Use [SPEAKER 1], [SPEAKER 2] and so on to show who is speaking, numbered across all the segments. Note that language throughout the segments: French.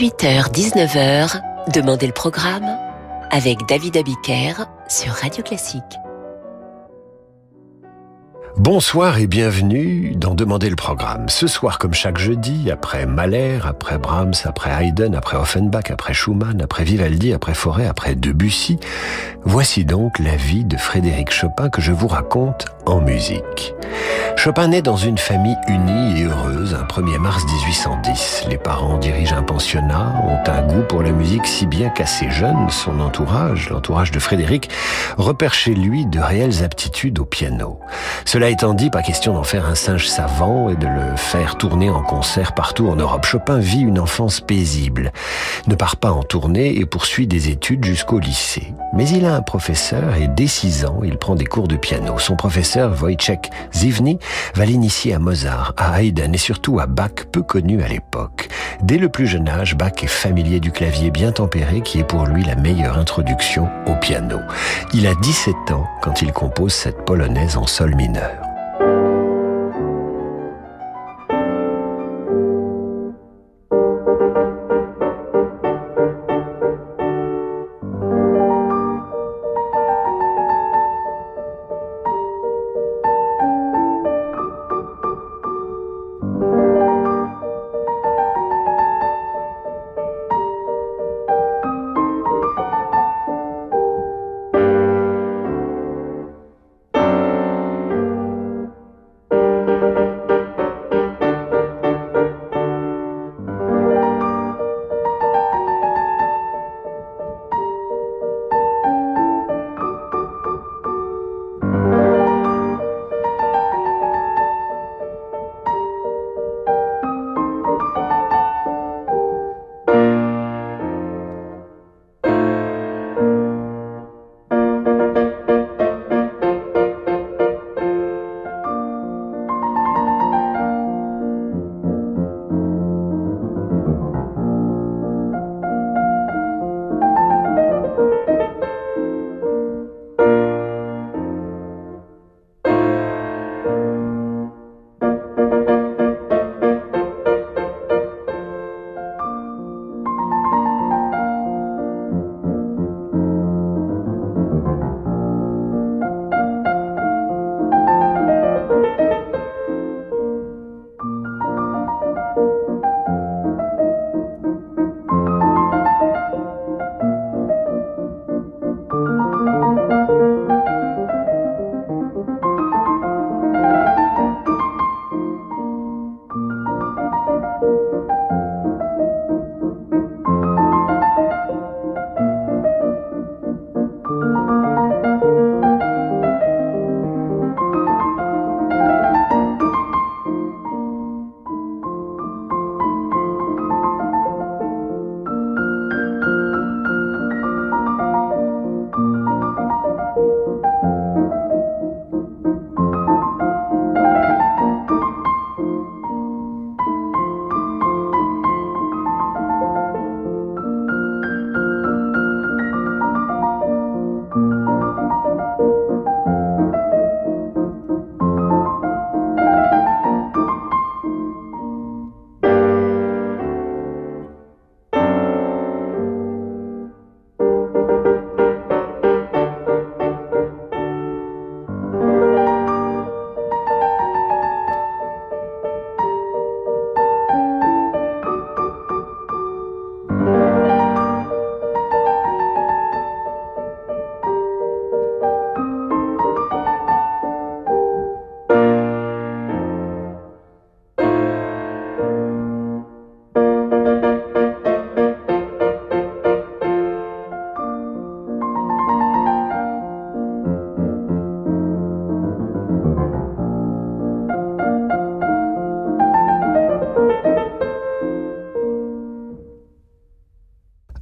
[SPEAKER 1] 18h-19h, Demandez le programme avec David Abiker sur Radio Classique.
[SPEAKER 2] Bonsoir et bienvenue dans Demander le programme. Ce soir, comme chaque jeudi, après Mahler, après Brahms, après Haydn, après Offenbach, après Schumann, après Vivaldi, après Forêt, après Debussy, voici donc la vie de Frédéric Chopin que je vous raconte en musique. Chopin naît dans une famille unie et heureuse un 1er mars 1810. Les parents dirigent un pensionnat, ont un goût pour la musique si bien qu'assez jeune, son entourage, l'entourage de Frédéric, repère chez lui de réelles aptitudes au piano. Cela étant dit, pas question d'en faire un singe savant et de le faire tourner en concert partout en Europe. Chopin vit une enfance paisible, ne part pas en tournée et poursuit des études jusqu'au lycée. Mais il a un professeur et dès 6 ans, il prend des cours de piano. Son professeur, Wojciech Zivny, va l'initier à Mozart, à Haydn et surtout à Bach, peu connu à l'époque. Dès le plus jeune âge, Bach est familier du clavier bien tempéré qui est pour lui la meilleure introduction au piano. Il a 17 ans quand il compose cette polonaise en sol mineur.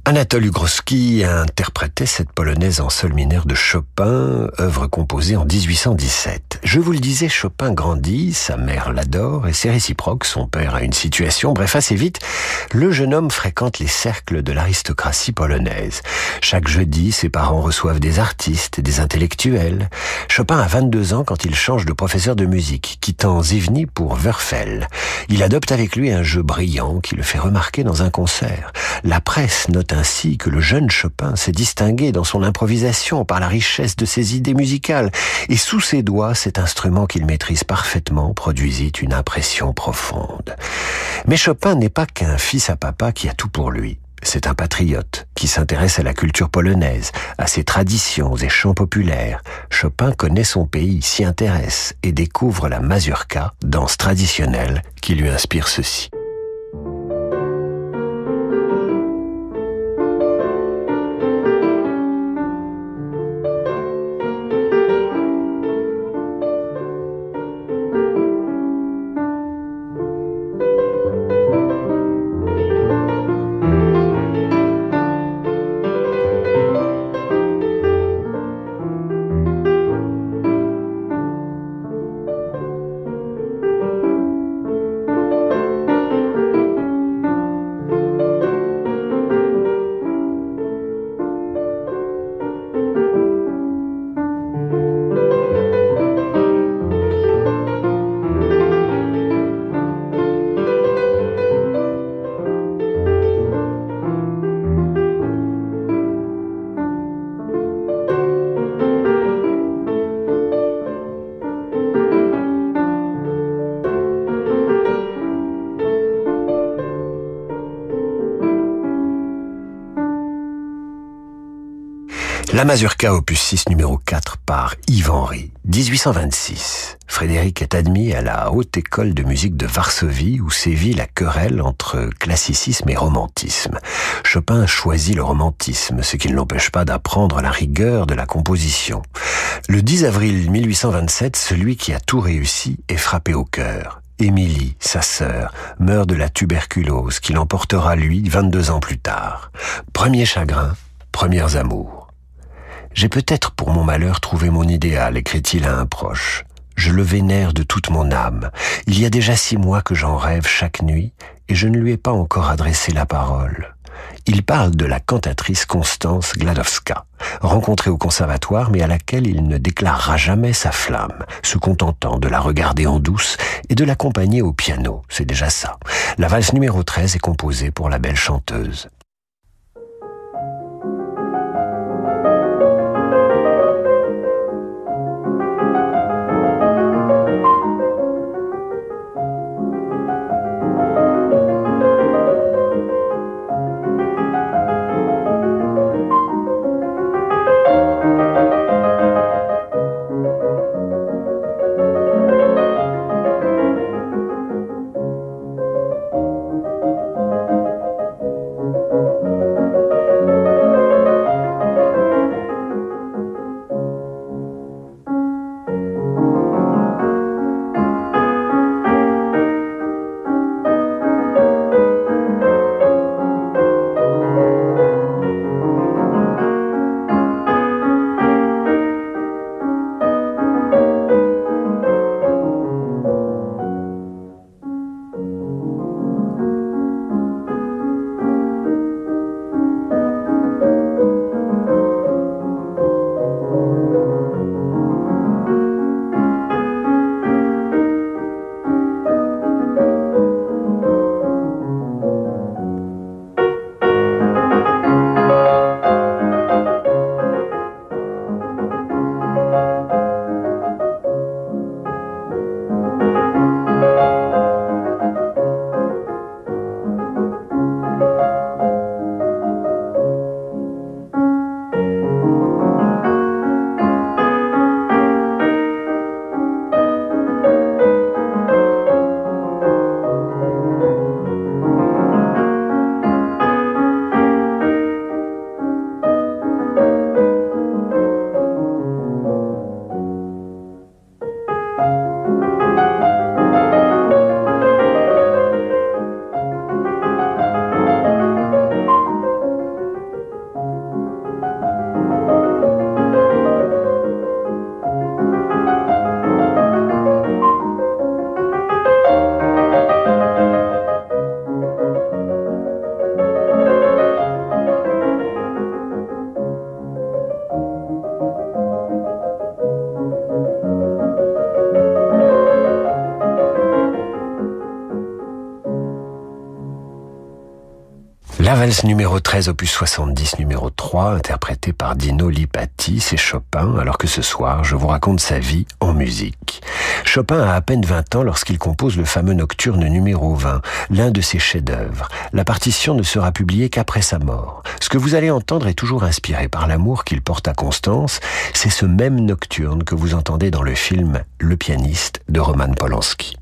[SPEAKER 2] Anatole Ugroski interprétait cette polonaise en sol mineur de Chopin, œuvre composée en 1817. Je vous le disais, Chopin grandit, sa mère l'adore et c'est réciproque, son père a une situation. Bref, assez vite, le jeune homme fréquente les cercles de l'aristocratie polonaise. Chaque jeudi, ses parents reçoivent des artistes, des intellectuels. Chopin a 22 ans quand il change de professeur de musique, quittant Zivny pour Wörfel. Il adopte avec lui un jeu brillant qui le fait remarquer dans un concert. La presse note ainsi que le jeune Chopin s'est distingué dans son improvisation par la richesse de ses idées musicales, et sous ses doigts, cet instrument qu'il maîtrise parfaitement produisit une impression profonde. Mais Chopin n'est pas qu'un fils à papa qui a tout pour lui. C'est un patriote qui s'intéresse à la culture polonaise, à ses traditions et chants populaires. Chopin connaît son pays, s'y intéresse et découvre la mazurka, danse traditionnelle, qui lui inspire ceci. La Mazurka opus 6 numéro 4 par Yves Henry, 1826. Frédéric est admis à la Haute École de musique de Varsovie où sévit la querelle entre classicisme et romantisme. Chopin choisit le romantisme, ce qui ne l'empêche pas d'apprendre la rigueur de la composition. Le 10 avril 1827, celui qui a tout réussi est frappé au cœur. Émilie, sa sœur, meurt de la tuberculose qui l'emportera lui 22 ans plus tard. Premier chagrin, premiers amours. J'ai peut-être pour mon malheur trouvé mon idéal, écrit-il à un proche. Je le vénère de toute mon âme. Il y a déjà six mois que j'en rêve chaque nuit, et je ne lui ai pas encore adressé la parole. Il parle de la cantatrice Constance Gladowska, rencontrée au conservatoire mais à laquelle il ne déclarera jamais sa flamme, se contentant de la regarder en douce et de l'accompagner au piano, c'est déjà ça. La valse numéro 13 est composée pour la belle chanteuse. Numéro 13, opus 70, numéro 3, interprété par Dino Lipati, c'est Chopin, alors que ce soir, je vous raconte sa vie en musique. Chopin a à peine 20 ans lorsqu'il compose le fameux nocturne numéro 20, l'un de ses chefs-d'œuvre. La partition ne sera publiée qu'après sa mort. Ce que vous allez entendre est toujours inspiré par l'amour qu'il porte à Constance. C'est ce même nocturne que vous entendez dans le film Le pianiste de Roman Polanski.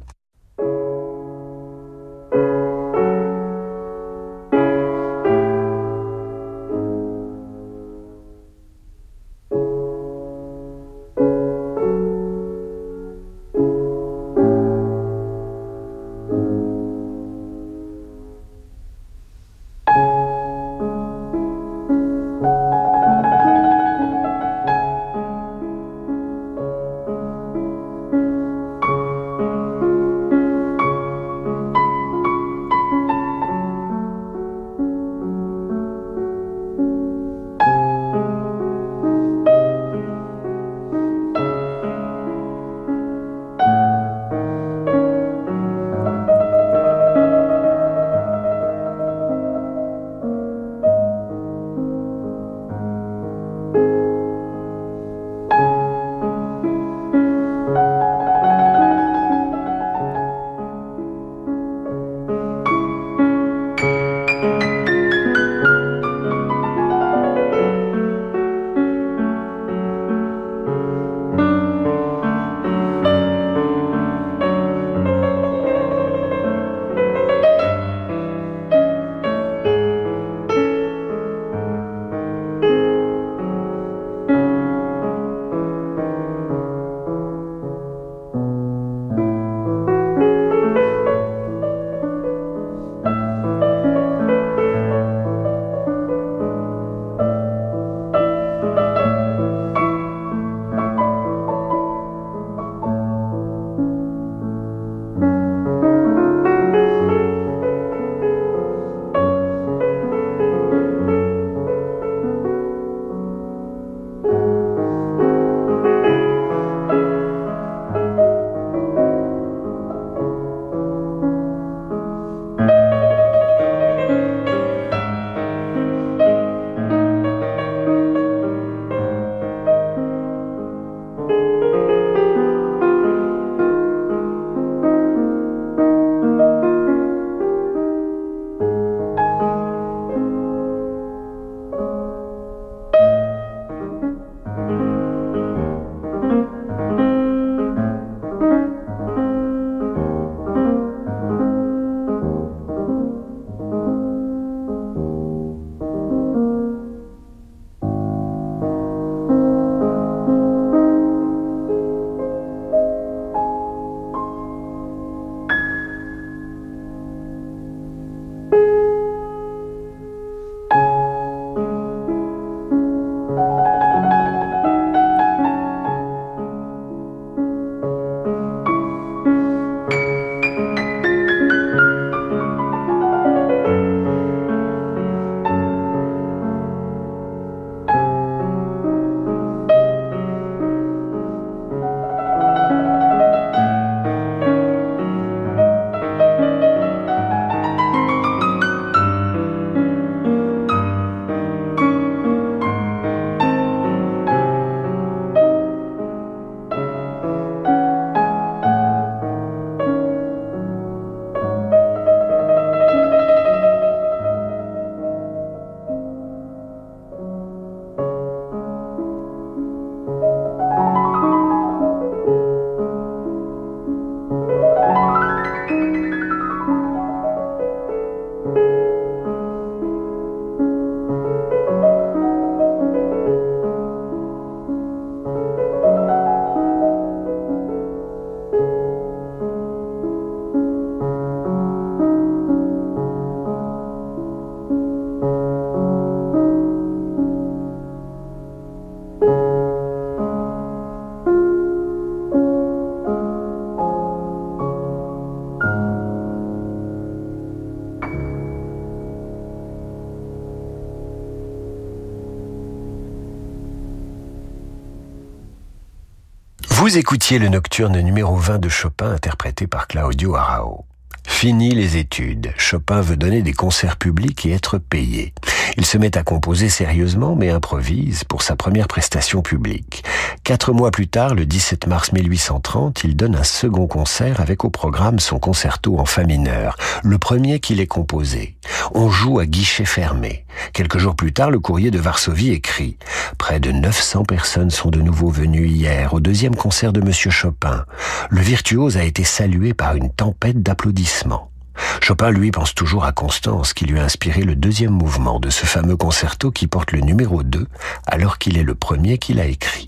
[SPEAKER 2] Vous écoutiez le nocturne numéro 20 de Chopin interprété par Claudio Arao. Fini les études. Chopin veut donner des concerts publics et être payé. Il se met à composer sérieusement mais improvise pour sa première prestation publique. Quatre mois plus tard, le 17 mars 1830, il donne un second concert avec au programme son concerto en fa mineur, le premier qu'il ait composé. On joue à guichet fermé. Quelques jours plus tard, le courrier de Varsovie écrit Près de 900 personnes sont de nouveau venues hier au deuxième concert de Monsieur Chopin. Le virtuose a été salué par une tempête d'applaudissements. Chopin, lui, pense toujours à Constance, qui lui a inspiré le deuxième mouvement de ce fameux concerto qui porte le numéro 2, alors qu'il est le premier qu'il a écrit.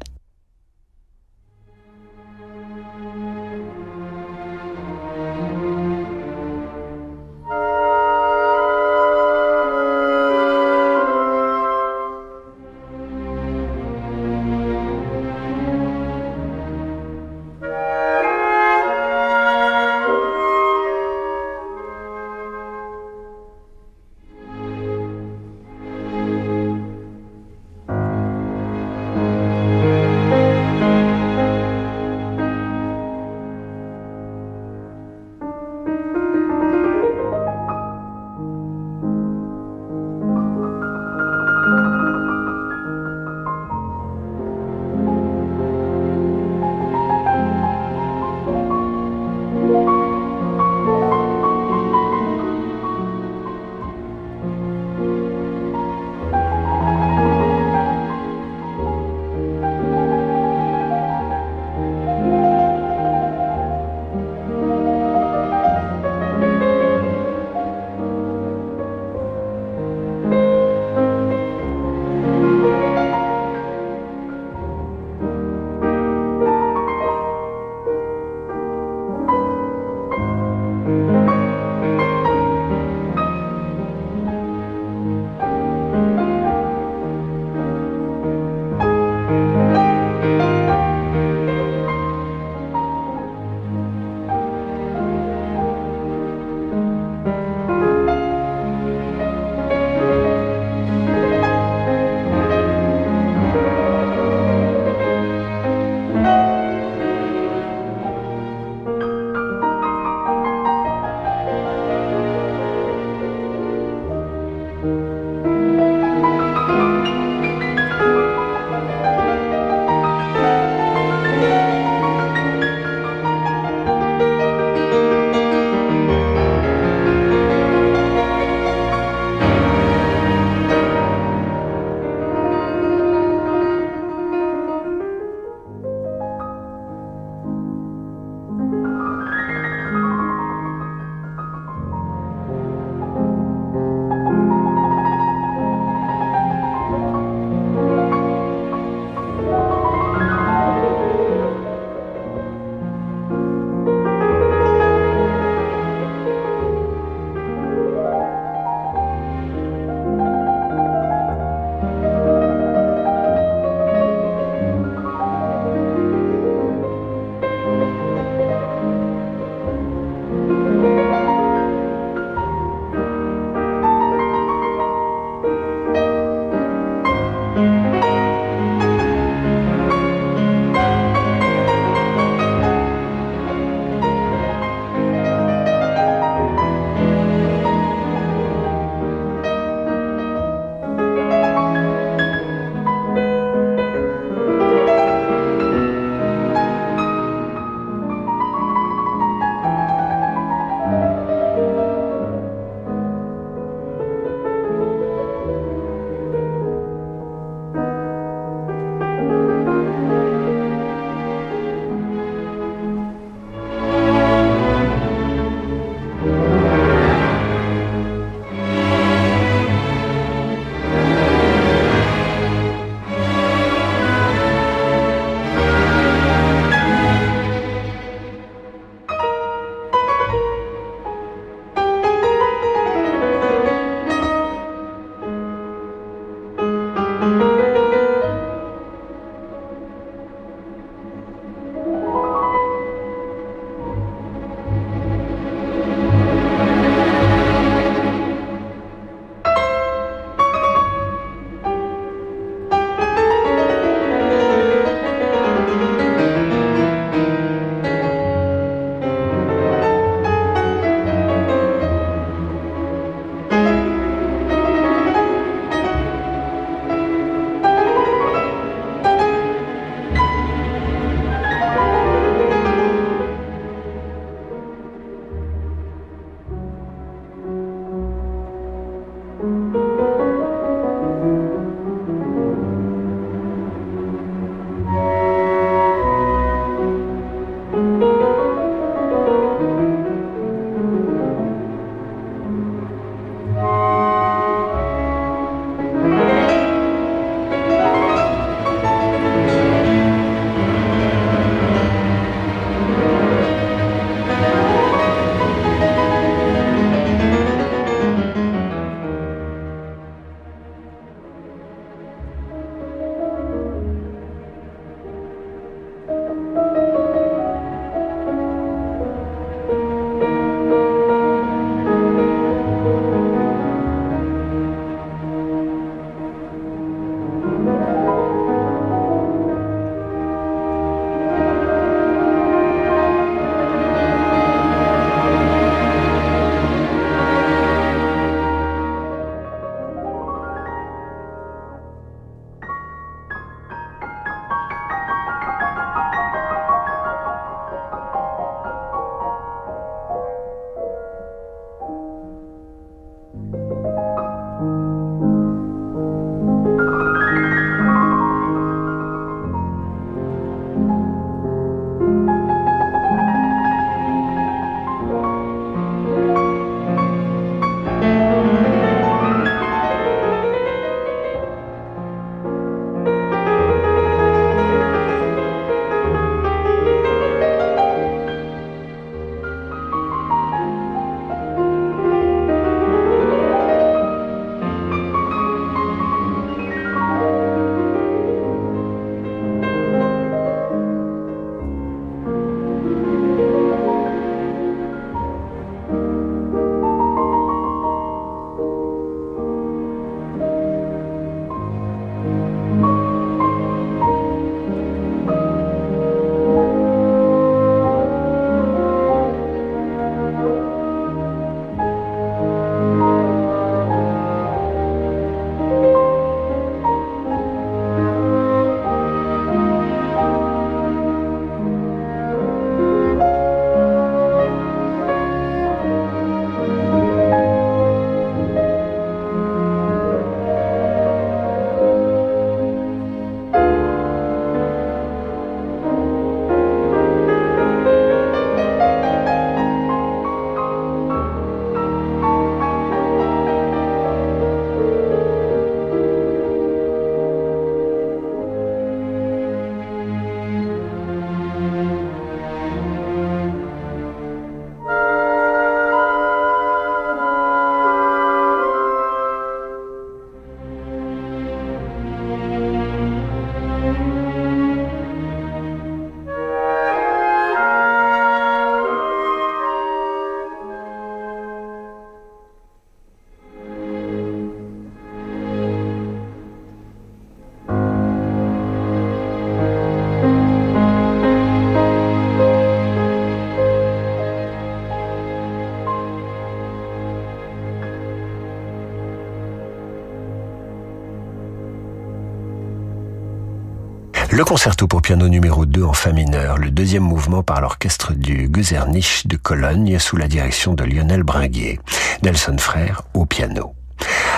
[SPEAKER 2] Concerto pour piano numéro 2 en fa mineur, le deuxième mouvement par l'orchestre du Guzernich de Cologne sous la direction de Lionel Bringuier. Nelson Frère au piano.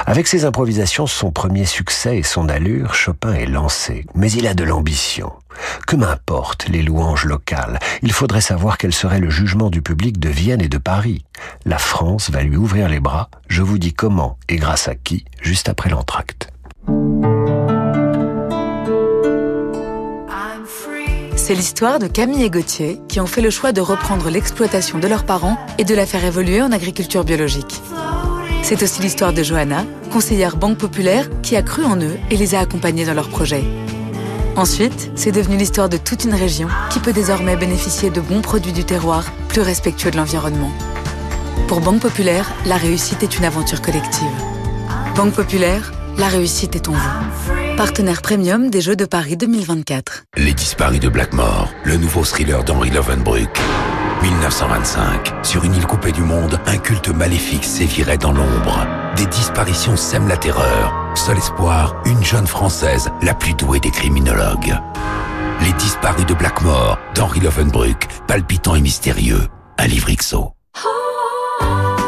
[SPEAKER 2] Avec ses improvisations, son premier succès et son allure, Chopin est lancé, mais il a de l'ambition. Que m'importe les louanges locales, il faudrait savoir quel serait le jugement du public de Vienne et de Paris. La France va lui ouvrir les bras, je vous dis comment et grâce à qui, juste après l'entracte.
[SPEAKER 3] C'est l'histoire de Camille et Gauthier qui ont fait le choix de reprendre l'exploitation de leurs parents et de la faire évoluer en agriculture biologique. C'est aussi l'histoire de Johanna, conseillère Banque Populaire, qui a cru en eux et les a accompagnés dans leurs projets. Ensuite, c'est devenu l'histoire de toute une région qui peut désormais bénéficier de bons produits du terroir, plus respectueux de l'environnement. Pour Banque Populaire, la réussite est une aventure collective. Banque Populaire, la réussite est en vous. Partenaire premium des Jeux de Paris 2024.
[SPEAKER 4] Les disparus de Blackmore, le nouveau thriller d'Henri Lovenbruck. 1925, sur une île coupée du monde, un culte maléfique sévirait dans l'ombre. Des disparitions sèment la terreur. Seul espoir, une jeune Française, la plus douée des criminologues. Les disparus de Blackmore, d'Henri Lovenbruck, palpitant et mystérieux. Un livre XO.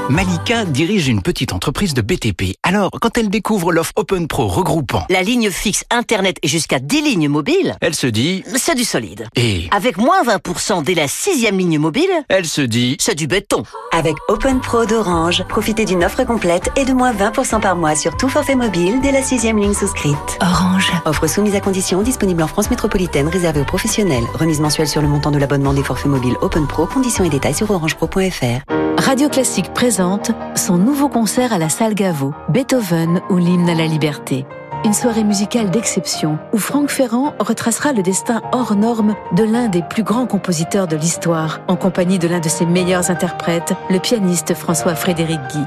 [SPEAKER 5] Malika dirige une petite entreprise de BTP. Alors, quand elle découvre l'offre Open Pro regroupant
[SPEAKER 6] la ligne fixe Internet et jusqu'à 10 lignes mobiles,
[SPEAKER 5] elle se dit
[SPEAKER 6] c'est du solide.
[SPEAKER 5] Et
[SPEAKER 6] avec moins 20% dès la sixième ligne mobile,
[SPEAKER 5] elle se dit
[SPEAKER 6] c'est du béton.
[SPEAKER 7] Avec Open Pro d'Orange, profitez d'une offre complète et de moins 20% par mois sur tout forfait mobile dès la sixième ligne souscrite.
[SPEAKER 6] Orange.
[SPEAKER 7] Offre soumise à condition, disponible en France métropolitaine, réservée aux professionnels. Remise mensuelle sur le montant de l'abonnement des forfaits mobiles Open Pro. Conditions et détails sur orangepro.fr.
[SPEAKER 8] Radio Classique présente son nouveau concert à la salle Gaveau, Beethoven ou l'hymne à la liberté. Une soirée musicale d'exception où Franck Ferrand retracera le destin hors norme de l'un des plus grands compositeurs de l'histoire, en compagnie de l'un de ses meilleurs interprètes, le pianiste François-Frédéric Guy.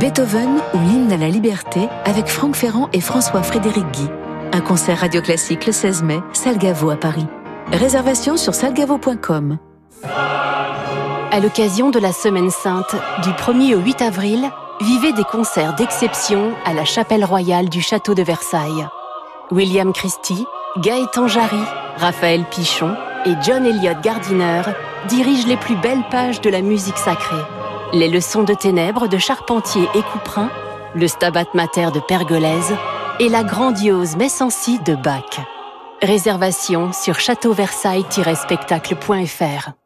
[SPEAKER 8] Beethoven ou l'hymne à la liberté avec Franck Ferrand et François-Frédéric Guy. Un concert radio classique le 16 mai, salle Gaveau à Paris. Réservation sur salgavo.com.
[SPEAKER 9] À l'occasion de la Semaine Sainte, du 1er au 8 avril, vivez des concerts d'exception à la chapelle royale du château de Versailles. William Christie, Gaëtan Jarry, Raphaël Pichon et John Elliott Gardiner dirigent les plus belles pages de la musique sacrée. Les leçons de ténèbres de Charpentier et Couperin, le Stabat Mater de Pergolèse et la grandiose Messancy de Bach. Réservation sur châteauversailles-spectacle.fr.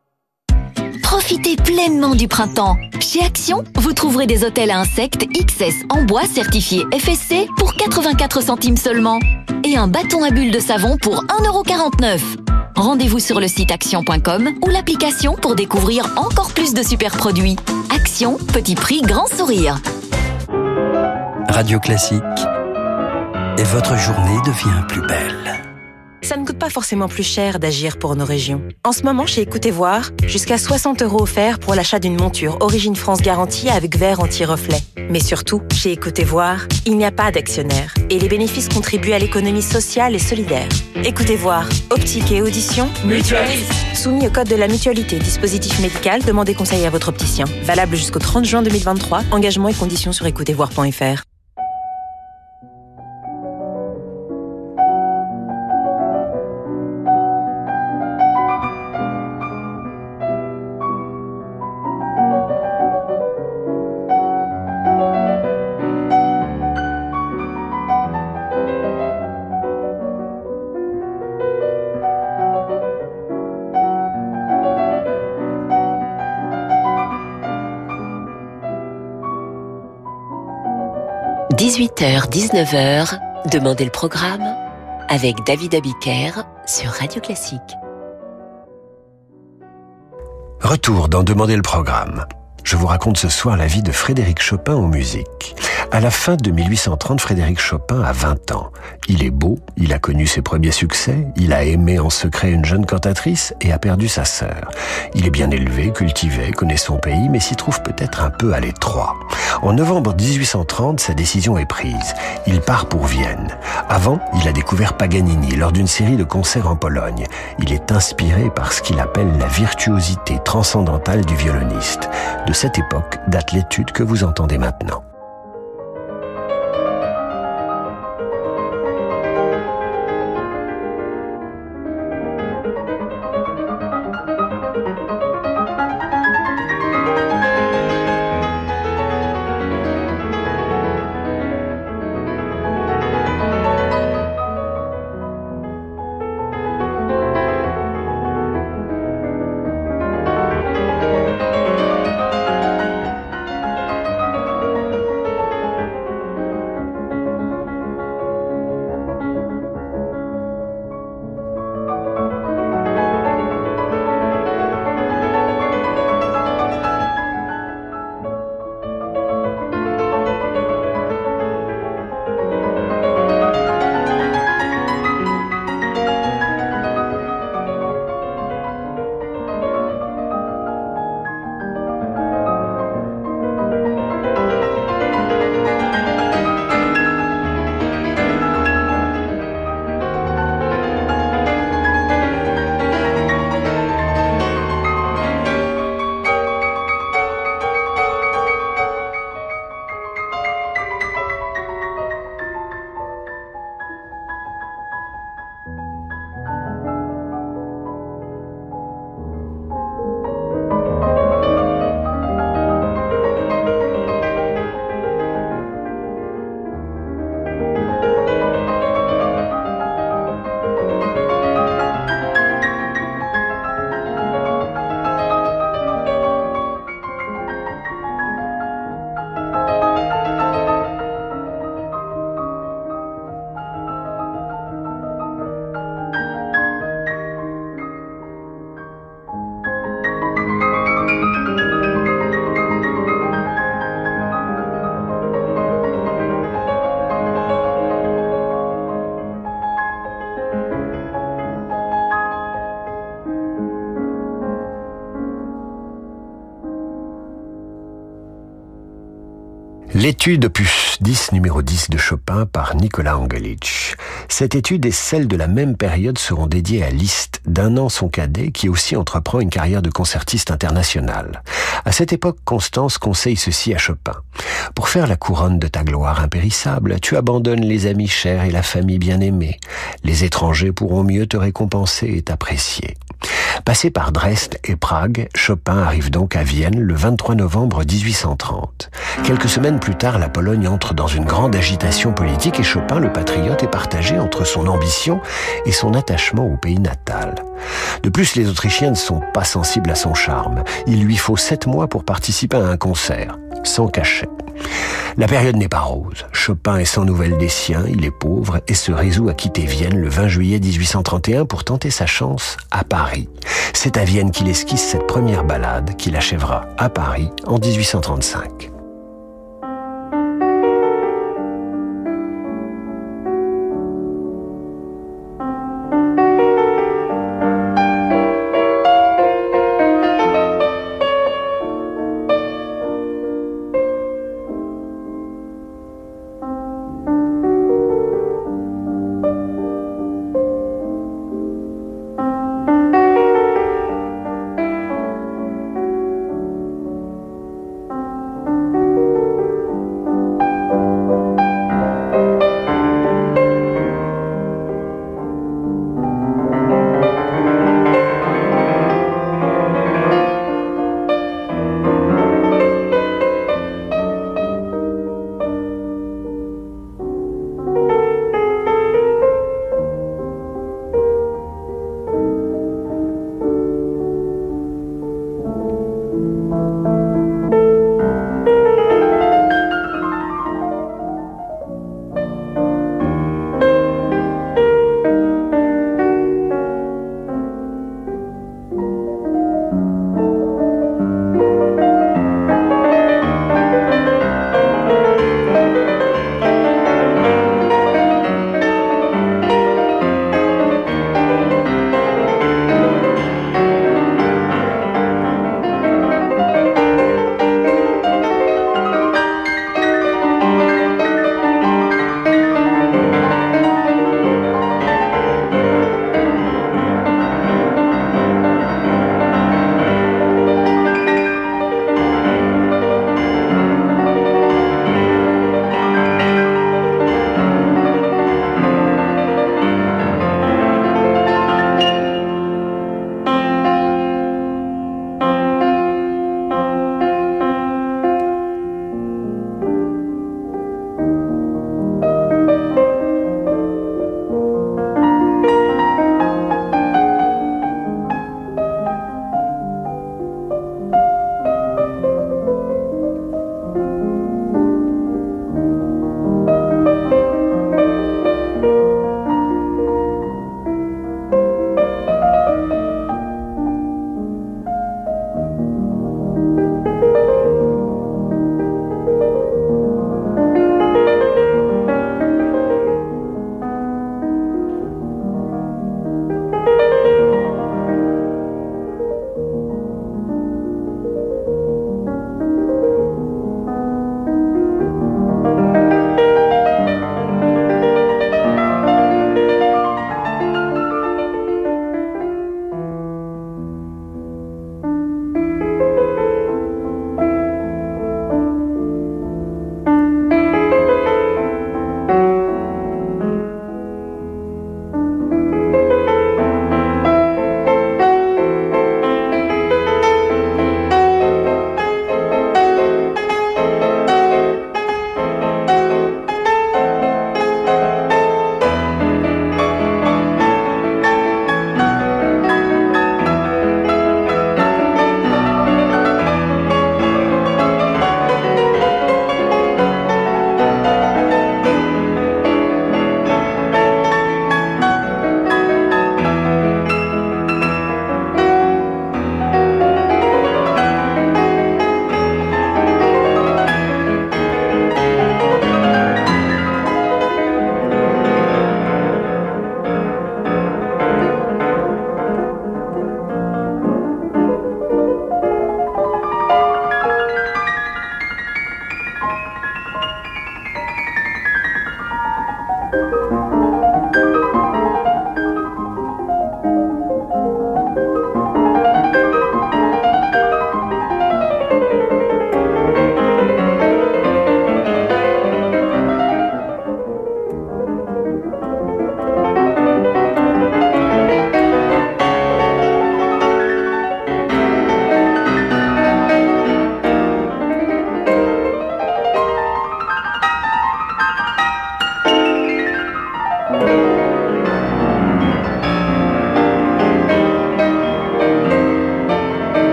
[SPEAKER 10] Profitez pleinement du printemps. Chez Action, vous trouverez des hôtels à insectes XS en bois certifié FSC pour 84 centimes seulement. Et un bâton à bulles de savon pour 1,49€. Rendez-vous sur le site action.com ou l'application pour découvrir encore plus de super produits. Action, petit prix, grand sourire.
[SPEAKER 11] Radio Classique. Et votre journée devient plus belle.
[SPEAKER 12] Ça ne coûte pas forcément plus cher d'agir pour nos régions. En ce moment, chez Écoutez Voir, jusqu'à 60 euros offerts pour l'achat d'une monture Origine France garantie avec verre anti-reflet. Mais surtout, chez Écoutez Voir, il n'y a pas d'actionnaire et les bénéfices contribuent à l'économie sociale et solidaire. Écoutez Voir, optique et audition, mutualise. Soumis au code de la mutualité, dispositif médical, demandez conseil à votre opticien. Valable jusqu'au 30 juin 2023. Engagement et conditions sur écoutezvoir.fr.
[SPEAKER 1] – 18h-19h, Demandez le programme avec David Abiker sur Radio Classique.
[SPEAKER 2] Retour dans Demandez le programme. Je vous raconte ce soir la vie de Frédéric Chopin en musique. À la fin de 1830, Frédéric Chopin a 20 ans. Il est beau, il a connu ses premiers succès, il a aimé en secret une jeune cantatrice et a perdu sa sœur. Il est bien élevé, cultivé, connaît son pays, mais s'y trouve peut-être un peu à l'étroit. En novembre 1830, sa décision est prise. Il part pour Vienne. Avant, il a découvert Paganini lors d'une série de concerts en Pologne. Il est inspiré par ce qu'il appelle la virtuosité transcendantale du violoniste. De cette époque date l'étude que vous entendez maintenant. L'étude opus 10 numéro 10 de Chopin par Nicolas Angelic. Cette étude et celle de la même période seront dédiées à Liszt, d'un an son cadet, qui aussi entreprend une carrière de concertiste international. À cette époque, Constance conseille ceci à Chopin. Pour faire la couronne de ta gloire impérissable, tu abandonnes les amis chers et la famille bien-aimée. Les étrangers pourront mieux te récompenser et t'apprécier. Passé par Dresde et Prague, Chopin arrive donc à Vienne le 23 novembre 1830. Quelques semaines plus tard, la Pologne entre dans une grande agitation politique et Chopin, le patriote, est partagé entre son ambition et son attachement au pays natal. De plus, les Autrichiens ne sont pas sensibles à son charme. Il lui faut sept mois pour participer à un concert, sans cachet. La période n'est pas rose. Chopin est sans nouvelles des siens, il est pauvre et se résout à quitter Vienne le 20 juillet 1831 pour tenter sa chance à Paris. C'est à Vienne qu'il esquisse cette première ballade qu'il achèvera à Paris en 1835.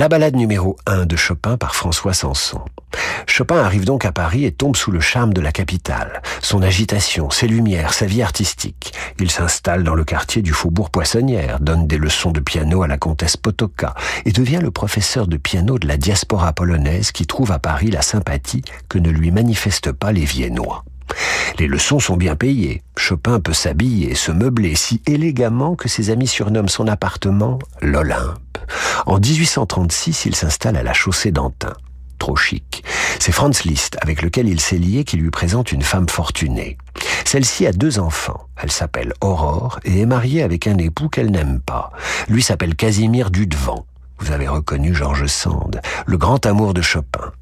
[SPEAKER 2] La balade numéro 1 de Chopin par François Sanson. Chopin arrive donc à Paris et tombe sous le charme de la capitale, son agitation, ses lumières, sa vie artistique. Il s'installe dans le quartier du faubourg Poissonnière, donne des leçons de piano à la comtesse Potoka et devient le professeur de piano de la diaspora polonaise qui trouve à Paris la sympathie que ne lui manifestent pas les Viennois. Les leçons sont bien payées. Chopin peut s'habiller et se meubler si élégamment que ses amis surnomment son appartement l'Olympe. En 1836, il s'installe à la chaussée d'Antin. Trop chic. C'est Franz Liszt, avec lequel il s'est lié, qui lui présente une femme fortunée. Celle-ci a deux enfants. Elle s'appelle Aurore et est mariée avec un époux qu'elle n'aime pas. Lui s'appelle Casimir Dudevant. Vous avez reconnu Georges Sand, le grand amour de Chopin.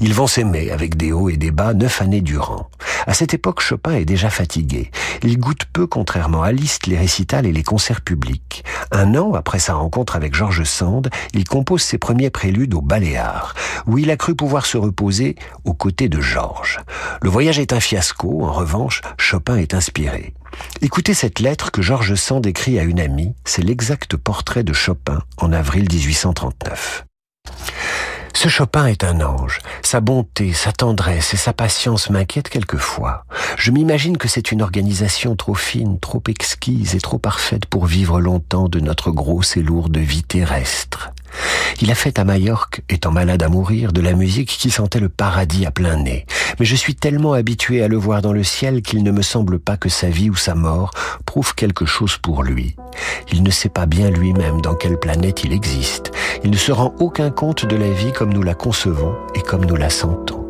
[SPEAKER 2] Ils vont s'aimer avec des hauts et des bas neuf années durant. À cette époque, Chopin est déjà fatigué. Il goûte peu, contrairement à Liszt, les récitals et les concerts publics. Un an après sa rencontre avec Georges Sand, il compose ses premiers préludes au Baléares, où il a cru pouvoir se reposer aux côtés de Georges. Le voyage est un fiasco, en revanche, Chopin est inspiré. Écoutez cette lettre que Georges Sand écrit à une amie, c'est l'exact portrait de Chopin en avril 1839. Ce Chopin est un ange. Sa bonté, sa tendresse et sa patience m'inquiètent quelquefois. Je m'imagine que c'est une organisation trop fine, trop exquise et trop parfaite pour vivre longtemps de notre grosse et lourde vie terrestre. Il a fait à Majorque, étant malade à mourir, de la musique qui sentait le paradis à plein nez. Mais je suis tellement habitué à le voir dans le ciel qu'il ne me semble pas que sa vie ou sa mort prouve quelque chose pour lui. Il ne sait pas bien lui-même dans quelle planète il existe. Il ne se rend aucun compte de la vie comme nous la concevons et comme nous la sentons.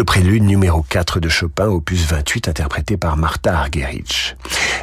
[SPEAKER 2] Le prélude numéro 4 de Chopin, opus 28, interprété par Martha Argerich.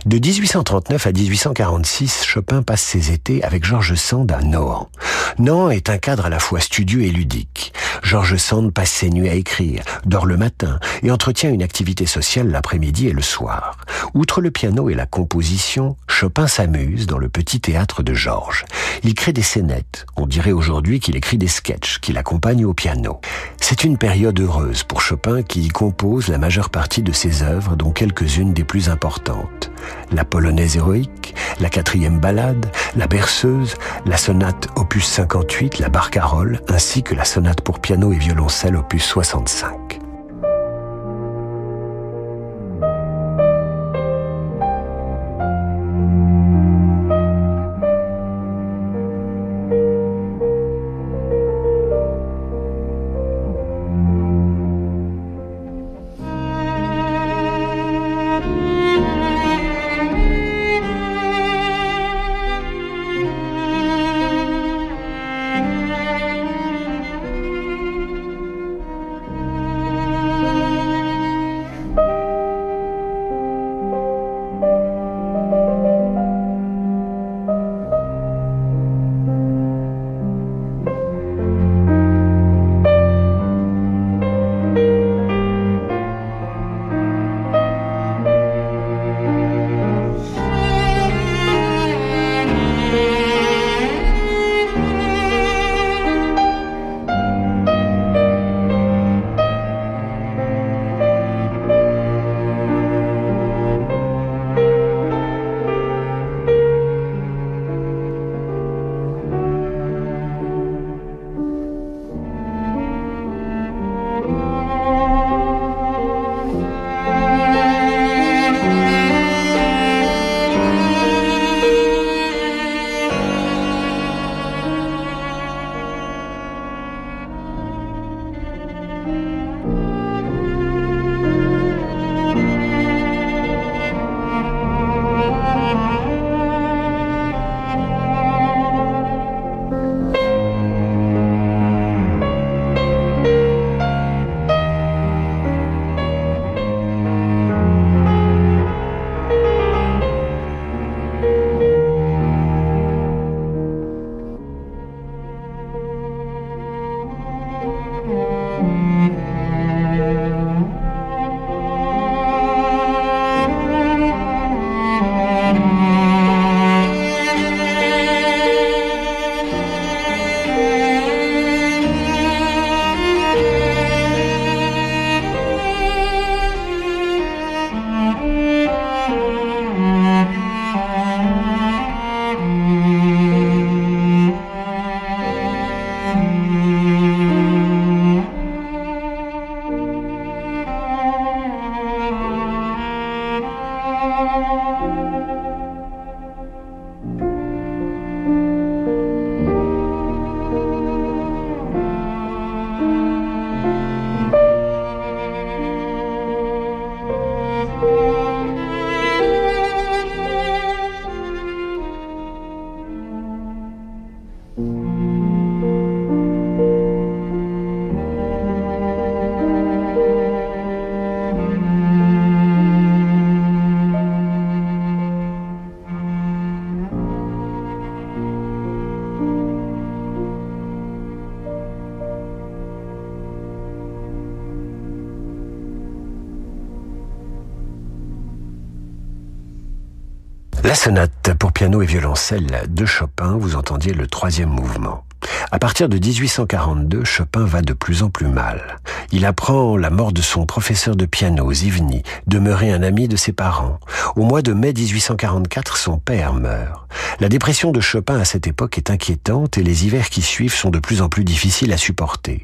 [SPEAKER 2] De 1839 à 1846, Chopin passe ses étés avec Georges Sand à Nohant. Nohant est un cadre à la fois studieux et ludique. Georges Sand passe ses nuits à écrire, dort le matin et entretient une activité sociale l'après-midi et le soir. Outre le piano et la composition, Chopin s'amuse dans le petit théâtre de Georges. Il crée des scénettes. On dirait aujourd'hui qu'il écrit des sketchs qui l'accompagnent au piano. C'est une période heureuse pour Chopin qui y compose la majeure partie de ses œuvres, dont quelques-unes des plus importantes. La polonaise héroïque, la quatrième ballade, la berceuse, la sonate opus 58, la barcarolle, ainsi que la sonate pour piano et violoncelle opus 65. La sonate pour piano et violoncelle de Chopin, vous entendiez le troisième mouvement. À partir de 1842, Chopin va de plus en plus mal. Il apprend la mort de son professeur de piano, Zivny, demeuré un ami de ses parents. Au mois de mai 1844, son père meurt. La dépression de Chopin à cette époque est inquiétante et les hivers qui suivent sont de plus en plus difficiles à supporter.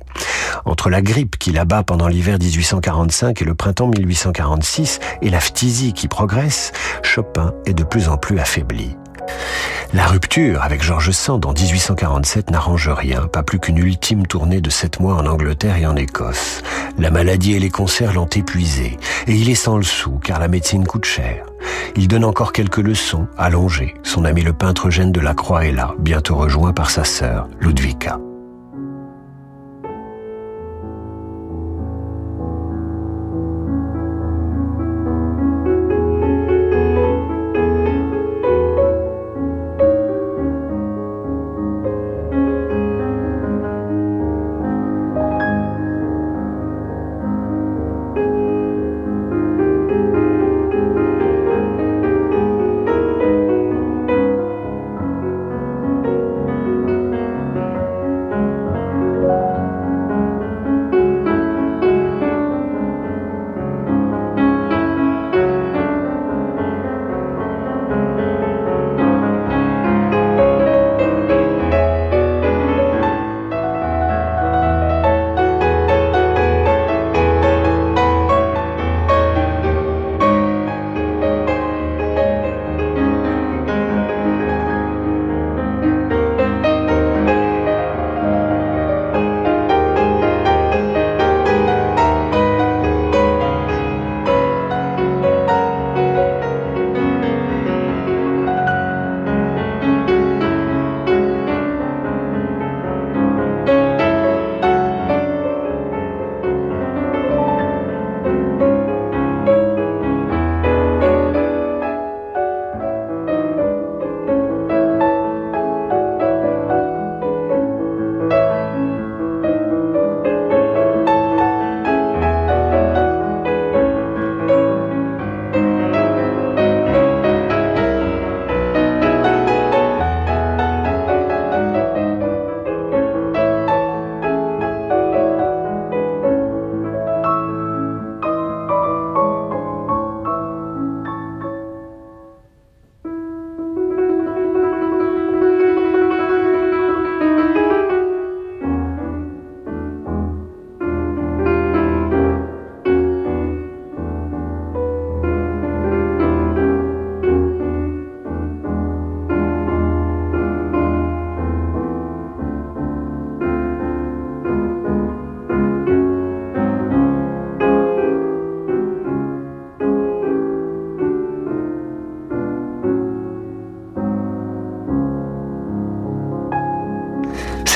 [SPEAKER 2] Entre la grippe qui l'abat pendant l'hiver 1845 et le printemps 1846 et la phtisie qui progresse, Chopin est de plus en plus affaibli. La rupture avec George Sand en 1847 n'arrange rien, pas plus qu'une ultime tournée de sept mois en Angleterre et en Écosse. La maladie et les concerts l'ont épuisé, et il est sans le sou, car la médecine coûte cher. Il donne encore quelques leçons, allongé. Son ami le peintre Eugène de la Croix est là, bientôt rejoint par sa sœur, Ludwika.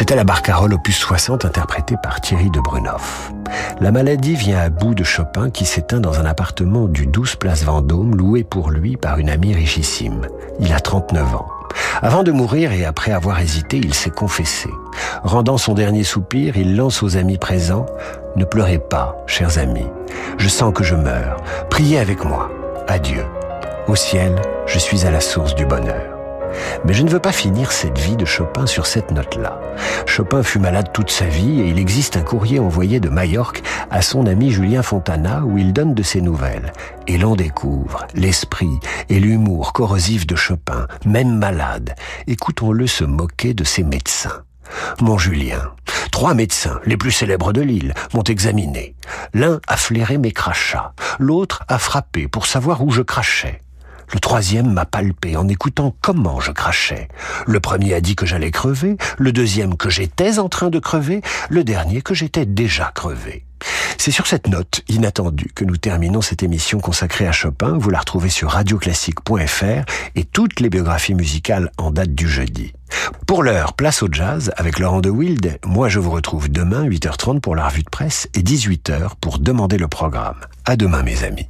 [SPEAKER 2] C'était la barcarolle opus 60 interprétée par Thierry de Brunoff. La maladie vient à bout de Chopin qui s'éteint dans un appartement du 12 place Vendôme loué pour lui par une amie richissime. Il a 39 ans. Avant de mourir et après avoir hésité, il s'est confessé. Rendant son dernier soupir, il lance aux amis présents Ne pleurez pas, chers amis. Je sens que je meurs. Priez avec moi. Adieu. Au ciel, je suis à la source du bonheur. Mais je ne veux pas finir cette vie de Chopin sur cette note-là. Chopin fut malade toute sa vie et il existe un courrier envoyé de Majorque à son ami Julien Fontana où il donne de ses nouvelles. Et l'on découvre l'esprit et l'humour corrosif de Chopin, même malade. Écoutons-le se moquer de ses médecins. Mon Julien, trois médecins, les plus célèbres de l'île, m'ont examiné. L'un a flairé mes crachats, l'autre a frappé pour savoir où je crachais. Le troisième m'a palpé en écoutant comment je crachais. Le premier a dit que j'allais crever, le deuxième que j'étais en train de crever, le dernier que j'étais déjà crevé. C'est sur cette note inattendue que nous terminons cette émission consacrée à Chopin. Vous la retrouvez sur radioclassique.fr et toutes les biographies musicales en date du jeudi. Pour l'heure, place au jazz avec Laurent de Wild. Moi, je vous retrouve demain 8h30 pour la revue de presse et 18h pour demander le programme. À demain, mes amis.